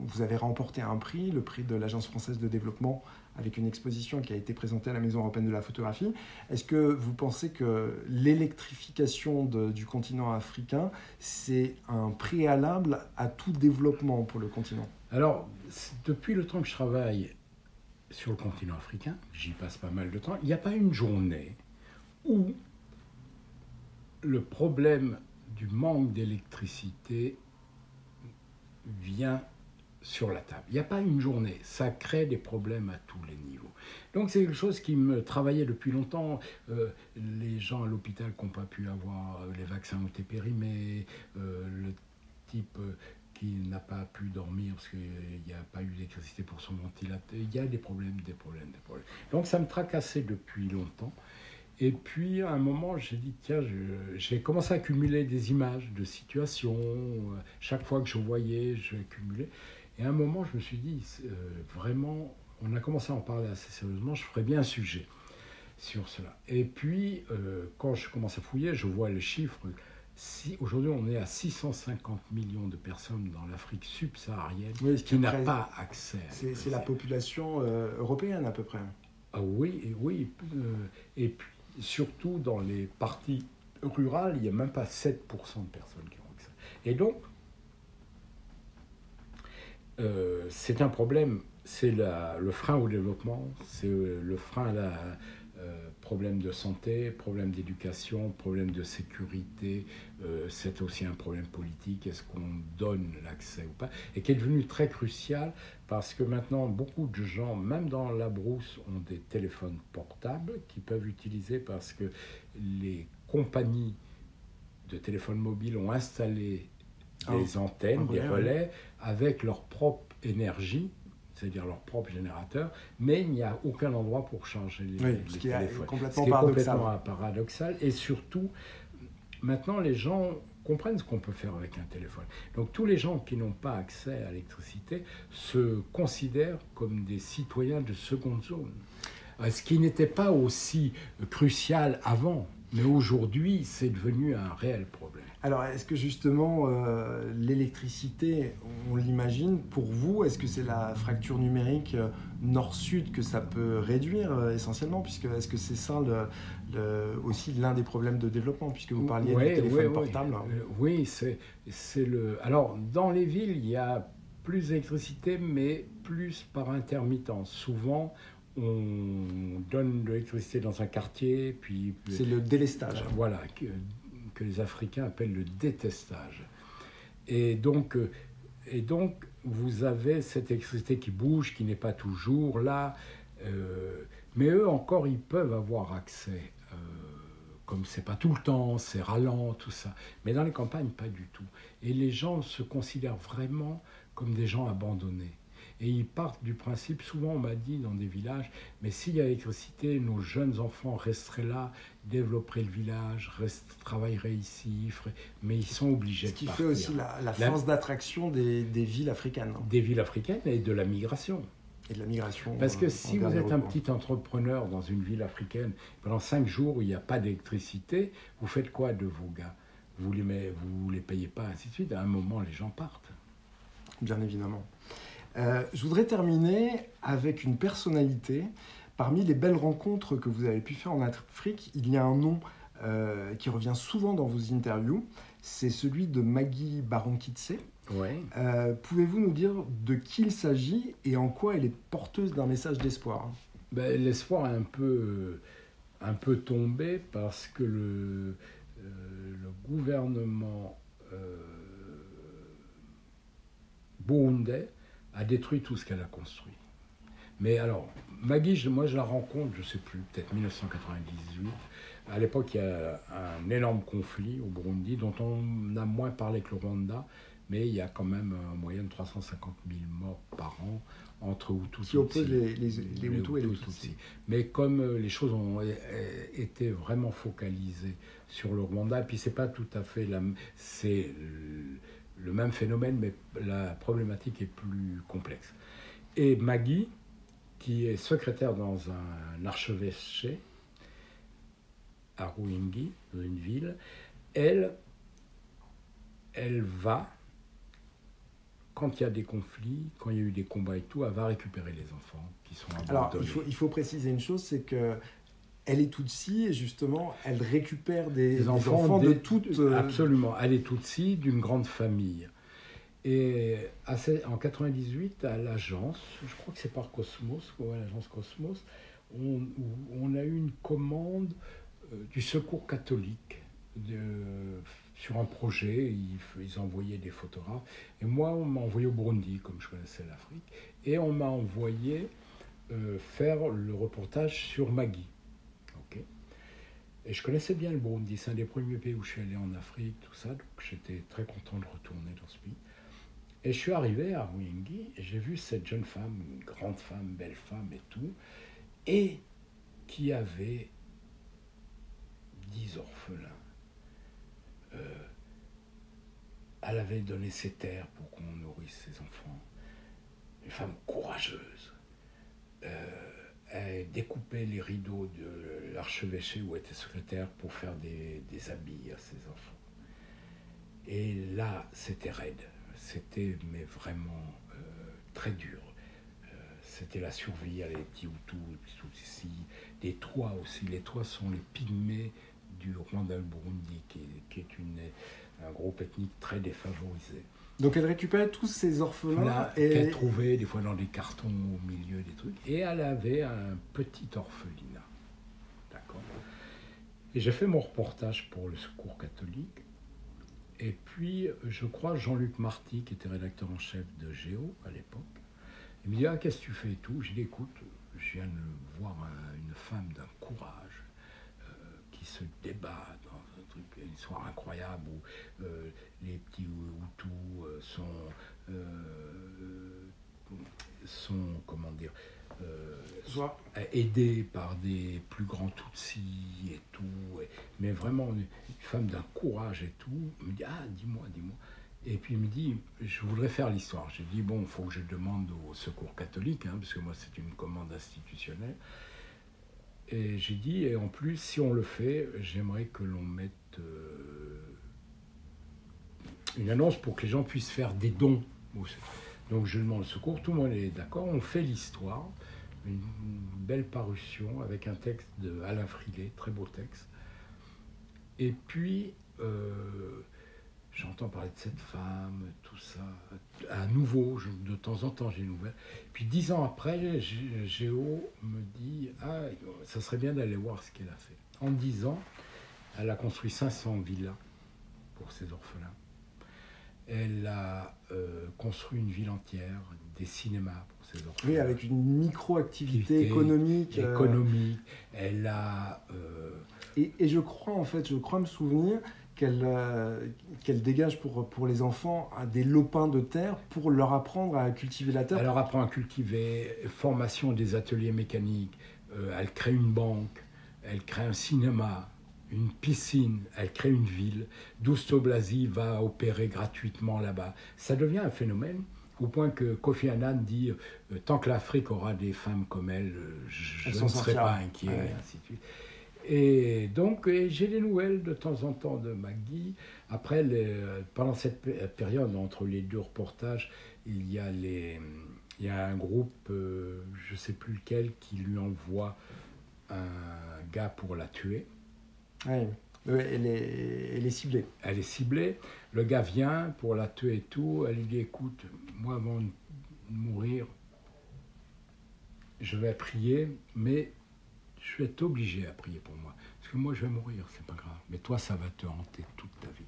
vous avez remporté un prix, le prix de l'Agence française de développement avec une exposition qui a été présentée à la Maison européenne de la photographie. Est-ce que vous pensez que l'électrification du continent africain, c'est un préalable à tout développement pour le continent?
Alors, depuis le temps que je travaille sur le continent africain, j'y passe pas mal de temps, il n'y a pas une journée où le problème du manque d'électricité vient sur la table. Il n'y a pas une journée, ça crée des problèmes à tous les niveaux. Donc c'est quelque chose qui me travaillait depuis longtemps. Euh, les gens à l'hôpital qui n'ont pas pu avoir, euh, les vaccins ont été périmés, euh, le type qui n'a pas pu dormir parce qu'il n'y a pas eu d'électricité pour son ventilateur, il y a des problèmes, des problèmes, des problèmes. Donc ça me tracassait depuis longtemps. Et puis, à un moment, j'ai dit, tiens, j'ai commencé à accumuler des images de situations. Chaque fois que je voyais, je accumulais. Et à un moment, je me suis dit, euh, vraiment, on a commencé à en parler assez sérieusement, je ferais bien un sujet sur cela. Et puis, euh, quand je commence à fouiller, je vois les chiffres. Si, Aujourd'hui, on est à 650 millions de personnes dans l'Afrique subsaharienne qui n'a pas accès.
C'est la population euh, européenne à peu près.
Ah oui, oui. et puis, surtout dans les parties rurales, il n'y a même pas 7% de personnes qui ont accès. Et donc, euh, c'est un problème, c'est le frein au développement, c'est euh, le frein à la euh, problème de santé, problème d'éducation, problème de sécurité, c'est aussi un problème politique, est-ce qu'on donne l'accès ou pas, et qui est devenu très crucial parce que maintenant beaucoup de gens, même dans la brousse, ont des téléphones portables qu'ils peuvent utiliser parce que les compagnies de téléphones mobiles ont installé ah des antennes, des relais, avec leur propre énergie, c'est-à-dire leur propre générateur, mais il n'y a aucun endroit pour charger les,
oui, ce qui Est complètement,
complètement paradoxal. Et surtout, maintenant, les gens comprennent ce qu'on peut faire avec un téléphone. Donc tous les gens qui n'ont pas accès à l'électricité se considèrent comme des citoyens de seconde zone. Euh, ce qui n'était pas aussi crucial avant, mais aujourd'hui, c'est devenu un réel problème.
Alors, est-ce que justement, euh, l'électricité, on l'imagine, pour vous, est-ce que c'est la fracture numérique euh, nord-sud que ça peut réduire euh, essentiellement Puisque est-ce que c'est ça aussi l'un des problèmes de développement, puisque vous parliez
oui,
du téléphone portable
Oui, c'est le. Alors, dans les villes, il y a plus d'électricité, mais plus par intermittence. Souvent, on donne de l'électricité dans un quartier, puis...
C'est le délestage.
voilà que les Africains appellent le détestage. Et donc, euh, et donc vous avez cette électricité qui bouge, qui n'est pas toujours là, euh, mais eux encore, ils peuvent avoir accès. Euh, comme c'est pas tout le temps, c'est ralent, tout ça. Mais dans les campagnes, pas du tout. Et les gens se considèrent vraiment comme des gens abandonnés. Et ils partent du principe, souvent on m'a dit dans des villages, mais s'il y a l'électricité, nos jeunes enfants resteraient là, développeraient le village, travailleraient ici, mais ils sont obligés
Ce qui fait aussi la, force d'attraction des, villes africaines.
Des villes africaines et de la migration.
Et de la migration.
Parce que si vous êtes un petit entrepreneur dans une ville africaine, pendant cinq jours où il n'y a pas d'électricité, vous faites quoi de vos gars? Vous ne les, vous les payez pas, ainsi de suite. À un moment, les gens partent.
Bien évidemment. Euh, je voudrais terminer avec une personnalité. Parmi les belles rencontres que vous avez pu faire en Afrique, il y a un nom euh, qui revient souvent dans vos interviews. C'est celui de Maggie Baronkitse.
Ouais.
Euh, pouvez-vous nous dire de qui il s'agit et en quoi elle est porteuse d'un message d'espoir?
Ben, L'espoir est un peu, un peu tombé parce que le, le gouvernement burundais a détruit tout ce qu'elle a construit. Mais alors, Maggie, moi je la rencontre, je ne sais plus, peut-être 1998. À l'époque, il y a un énorme conflit au Burundi dont on a moins parlé que le Rwanda, mais il y a quand même en moyenne 350 000 morts par an entre Hutus
Qui opposent les, les, les, Hutus et les Tutsis.
Mais comme euh, les choses ont été vraiment focalisées sur le Rwanda, puis c'est pas tout à fait la, c'est le même phénomène, mais la problématique est plus complexe. Et Maggie, qui est secrétaire dans un archevêché à Ruingi, dans une ville, elle, elle va, quand il y a des conflits, quand il y a eu des combats et tout, elle va récupérer les enfants qui sont abandonnés.
Alors, il faut, il faut préciser une chose, c'est que elle est Tutsi et justement, elle récupère des, enfants, de toutes.
Euh, absolument, elle est Tutsi d'une grande famille. Et en 98, à l'agence, je crois que c'est par Cosmos, l'agence Cosmos, on, a eu une commande euh, du secours catholique de, sur un projet. Ils, ils, envoyaient des photographes. Et moi, on m'a envoyé au Burundi, comme je connaissais l'Afrique. Et on m'a envoyé euh, faire le reportage sur Magui. Et je connaissais bien le Burundi, c'est un des premiers pays où je suis allé en Afrique, tout ça, donc j'étais très content de retourner dans ce pays. Et je suis arrivé à Ruingi et j'ai vu cette jeune femme, une grande femme, belle femme et tout, et qui avait dix orphelins. Euh, elle avait donné ses terres pour qu'on nourrisse ses enfants. Une femme courageuse. Euh, découpait les rideaux de l'archevêché où était secrétaire pour faire des, habits à ses enfants. Et là, c'était raide. C'était mais vraiment euh, très dur. Euh, c'était la survie, les petits Hutus, tout ici, des toits aussi. Les toits sont les pygmées du Rwanda Burundi, qui, qui est une, un groupe ethnique très défavorisé.
Donc elle récupérait tous ces orphelins
et qu'elle trouvait des fois dans des cartons au milieu des trucs. Et elle avait un petit orphelinat. D'accord. Et j'ai fait mon reportage pour le Secours catholique. Et puis, je crois, Jean-Luc Marty, qui était rédacteur en chef de Géo à l'époque, il me dit Ah, qu'est-ce que tu fais et tout? Je dis Écoute, je viens de voir une femme d'un courage euh, qui se débat une histoire incroyable où euh, les petits Hutus euh, sont, euh, sont, comment dire, aidés par des plus grands Tutsis et tout, mais vraiment une, femme d'un courage et tout, me dit, ah, dis-moi, dis-moi. Et puis il me dit, je voudrais faire l'histoire. J'ai dit, bon, il faut que je demande au secours catholique, hein, parce que moi c'est une commande institutionnelle. Et j'ai dit, et en plus, si on le fait, j'aimerais que l'on mette euh, une annonce pour que les gens puissent faire des dons. Donc je demande le secours, tout le monde est d'accord, on fait l'histoire, une belle parution avec un texte de Alain Frilet, très beau texte. Et puis, euh, j'entends parler de cette femme, tout ça. À nouveau, de temps en temps, j'ai une nouvelle. Puis dix ans après, Géo me dit Ah, ça serait bien d'aller voir ce qu'elle a fait. En dix ans, Elle a construit 500 villas pour ses orphelins. Elle a euh, construit une ville entière, des cinémas pour ses orphelins.
Oui, avec une micro-activité
Activité
économique. euh,
économique. Elle a euh,
Et, et je crois, en fait, je crois me souvenir qu'elle euh, qu'elle dégage pour, pour les enfants à des lopins de terre pour leur apprendre à cultiver la terre.
Elle leur apprend à cultiver, formation des ateliers mécaniques, euh, elle crée une banque, elle crée un cinéma, une piscine, elle crée une ville. Dousto Blasi va opérer gratuitement là-bas. Ça devient un phénomène au point que Kofi Annan dit euh, tant que l'Afrique aura des femmes comme elle, je
Elle
ne serai pas inquiet,
Ouais.
et ainsi de suite. Et donc, j'ai des nouvelles de temps en temps de Maggie. Après, les- pendant cette pé- période, entre les deux reportages, il y a, les, il y a un groupe, euh, je ne sais plus lequel, qui lui envoie un gars pour la tuer.
Ouais. Ouais, elle, est, elle est ciblée.
Elle est ciblée. Le gars vient pour la tuer et tout. Elle lui dit Écoute, moi, avant de mourir, je vais prier, mais je vais être obligé à prier pour moi. Parce que moi, je vais mourir, c'est pas grave. Mais toi, ça va te hanter toute ta vie.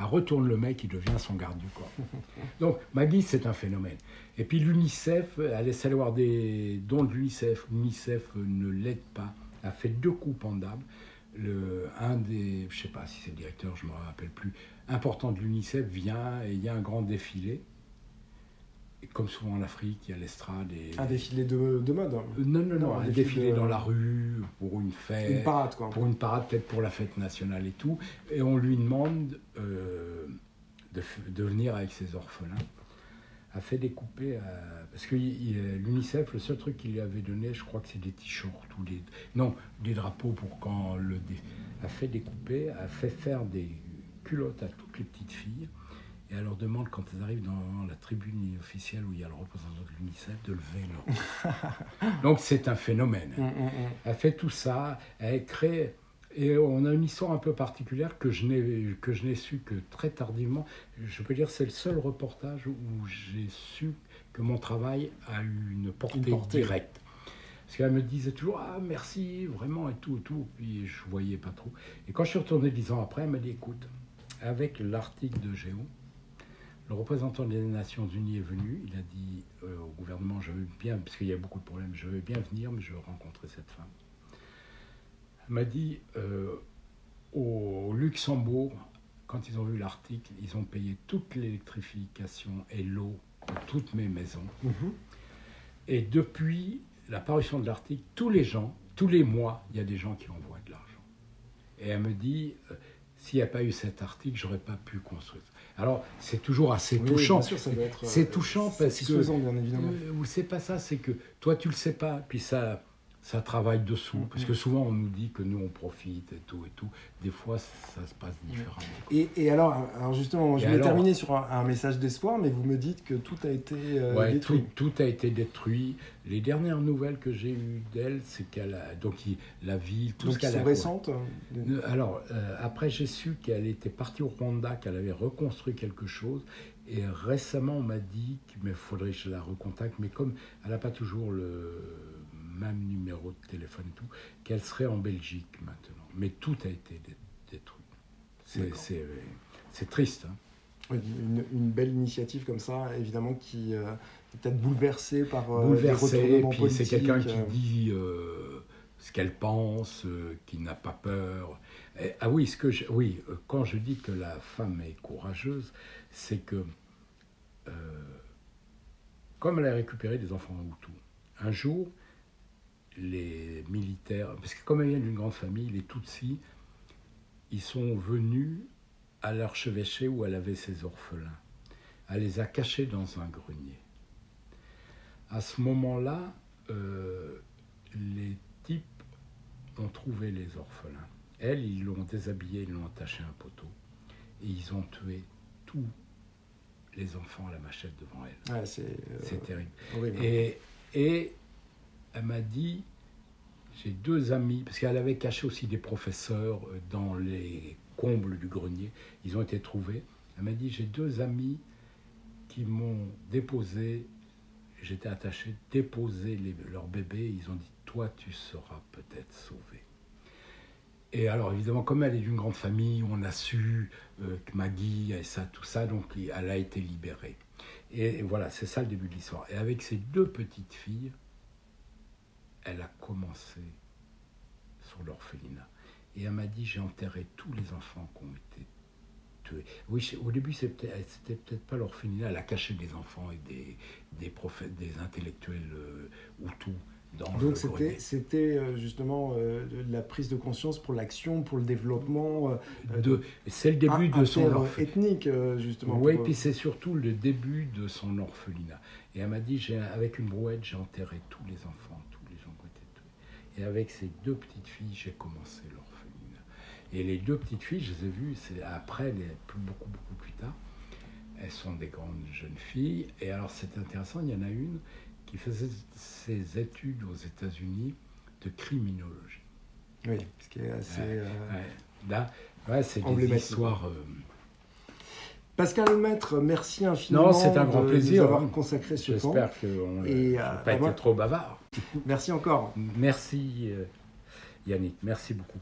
Elle retourne le mec, il devient son garde du corps. Donc, Maggie, c'est un phénomène. Et puis l'UNICEF, elle essaie d'avoir des dons de l'UNICEF. L'UNICEF ne l'aide pas. Elle a fait deux coups pendables. Le, un des, je sais pas si c'est le directeur, je me rappelle plus, important de l'UNICEF vient et il y a un grand défilé. Comme souvent en Afrique, il y a l'estrade et...
Un défilé de, de mode. hein.
Euh, Non, non, non,
Non, un
un
défilé
défilé
de-
dans la rue pour une fête
Une parade, quoi.
pour une parade, peut-être pour la fête nationale et tout. Et on lui demande euh, de, de venir avec ses orphelins. A fait découper, euh, parce que l'UNICEF, le seul truc qu'il lui avait donné, je crois que c'est des t-shirts ou des. Non, des drapeaux pour quand le. dé- a fait découper, a fait faire des culottes à toutes les petites filles. Elle leur demande, quand elles arrivent dans la tribune officielle où il y a le représentant de l'UNICEF, de lever leur. Donc c'est un phénomène.
Hum, hum, hum.
Elle fait tout ça, elle crée. Et on a une histoire un peu particulière que je n'ai que je n'ai su que très tardivement. Je peux dire c'est le seul reportage où j'ai su que mon travail a eu une portée,
Une portée.
directe. Parce qu'elle me disait toujours ah merci vraiment et tout et tout. Puis je voyais pas trop. Et quand je suis retourné dix ans après, elle m'a dit écoute, avec l'article de Géo, le représentant des Nations Unies est venu. Il a dit euh, au gouvernement je veux bien parce qu'il y a beaucoup de problèmes, je veux bien venir, mais je veux rencontrer cette femme m'a dit euh, au Luxembourg, quand ils ont vu l'article, ils ont payé toute l'électrification et l'eau de toutes mes maisons.
Mhm.
Et depuis la parution de l'article, tous les gens, tous les mois, il y a des gens qui envoient de l'argent. Et elle me dit, euh, s'il n'y a pas eu cet article, j'aurais pas pu construire. Alors, c'est toujours assez
Oui,
touchant.
euh,
C'est touchant parce que
bien évidemment.
euh, c'est pas ça, c'est que toi tu le sais pas, puis ça, ça travaille dessous. Parce que souvent on nous dit que nous on profite et tout et tout. Des fois ça se passe différemment.
Et, et alors, alors justement, je
Et
vais
alors-
terminer sur un, un message d'espoir, mais vous me dites que tout a été euh,
Ouais,
détruit.
tout, tout a été détruit. Les dernières nouvelles que j'ai eues d'elle, c'est qu'elle a donc il- la ville, tout
Donc,
ce qu'elle a.
récentes.
Euh, Alors, euh, après, j'ai su qu'elle était partie au Rwanda, qu'elle avait reconstruit quelque chose. Et récemment, on m'a dit qu'il faudrait que je la recontacte, mais comme elle n'a pas toujours le même numéro de téléphone et tout, qu'elle serait en Belgique maintenant. Mais tout a été dé- détruit. C'est- triste. hein.
Oui, Une, une belle initiative comme ça, évidemment, qui euh, est peut-être bouleversée par euh,
Bouleversée, puis c'est quelqu'un qui
euh,
dit euh, ce qu'elle pense, qui n'a pas peur. Et- ah oui, ce que je- oui, quand je dis que la femme est courageuse, c'est que comme elle a récupéré des enfants Hutus, un jour, les militaires, parce que comme elle vient d'une grande famille, les Tutsis, ils sont venus à l'archevêché où elle avait ses orphelins. Elle les a cachés dans un grenier. À ce moment-là, euh, les types ont trouvé les orphelins. Elle, ils l'ont déshabillée, ils l'ont attaché à un poteau. Et ils ont tué tous les enfants à la machette devant elle.
c'est euh,
C'est terrible.
horrible.
Et, et elle m'a dit, j'ai deux amis, parce qu'elle avait caché aussi des professeurs euh, dans les combles du grenier, ils ont été trouvés. Elle m'a dit, j'ai deux amis qui m'ont déposé, j'étais attaché, déposé les- leur bébé, ils ont dit, toi tu seras peut-être sauvé. Et alors, évidemment, comme elle est d'une grande famille, on a su euh, que Maggie et ça, tout ça, donc elle a été libérée. Et, voilà, c'est ça le début de l'histoire. Et avec ses deux petites filles, elle a commencé sur l'orphelinat. Et elle m'a dit, j'ai enterré tous les enfants qui ont été tués. Oui, au début, c'était peut-être pas l'orphelinat, elle a caché des enfants et des, des, prophètes, des intellectuels euh, tout.
Donc c'était euh, justement euh, la prise de conscience pour l'action, pour le développement.
Euh, de, c'est le début de son
orphelinat. ethnique justement.
Oui, puis c'est surtout le début de son orphelinat. Et elle m'a dit, avec une brouette, j'ai enterré tous les enfants, tous les gens qui étaient tués. Et avec ces deux petites filles, j'ai commencé l'orphelinat. Et les deux petites filles, je les ai vues, c'est après, les, beaucoup beaucoup plus tard. Elles sont des grandes jeunes filles. Et alors c'est intéressant, il y en a une qui faisait ses études aux États-Unis de criminologie.
Oui, ce qui est assez.
Euh, Là, ouais, c'est des histoires. Euh,
Pascal Maître, merci infiniment.
Non, c'est un grand
de
plaisir.
Nous avoir hein. consacré ce temps.
J'espère qu'on n'a pas été trop bavard.
Merci encore.
Merci Yannick, merci beaucoup.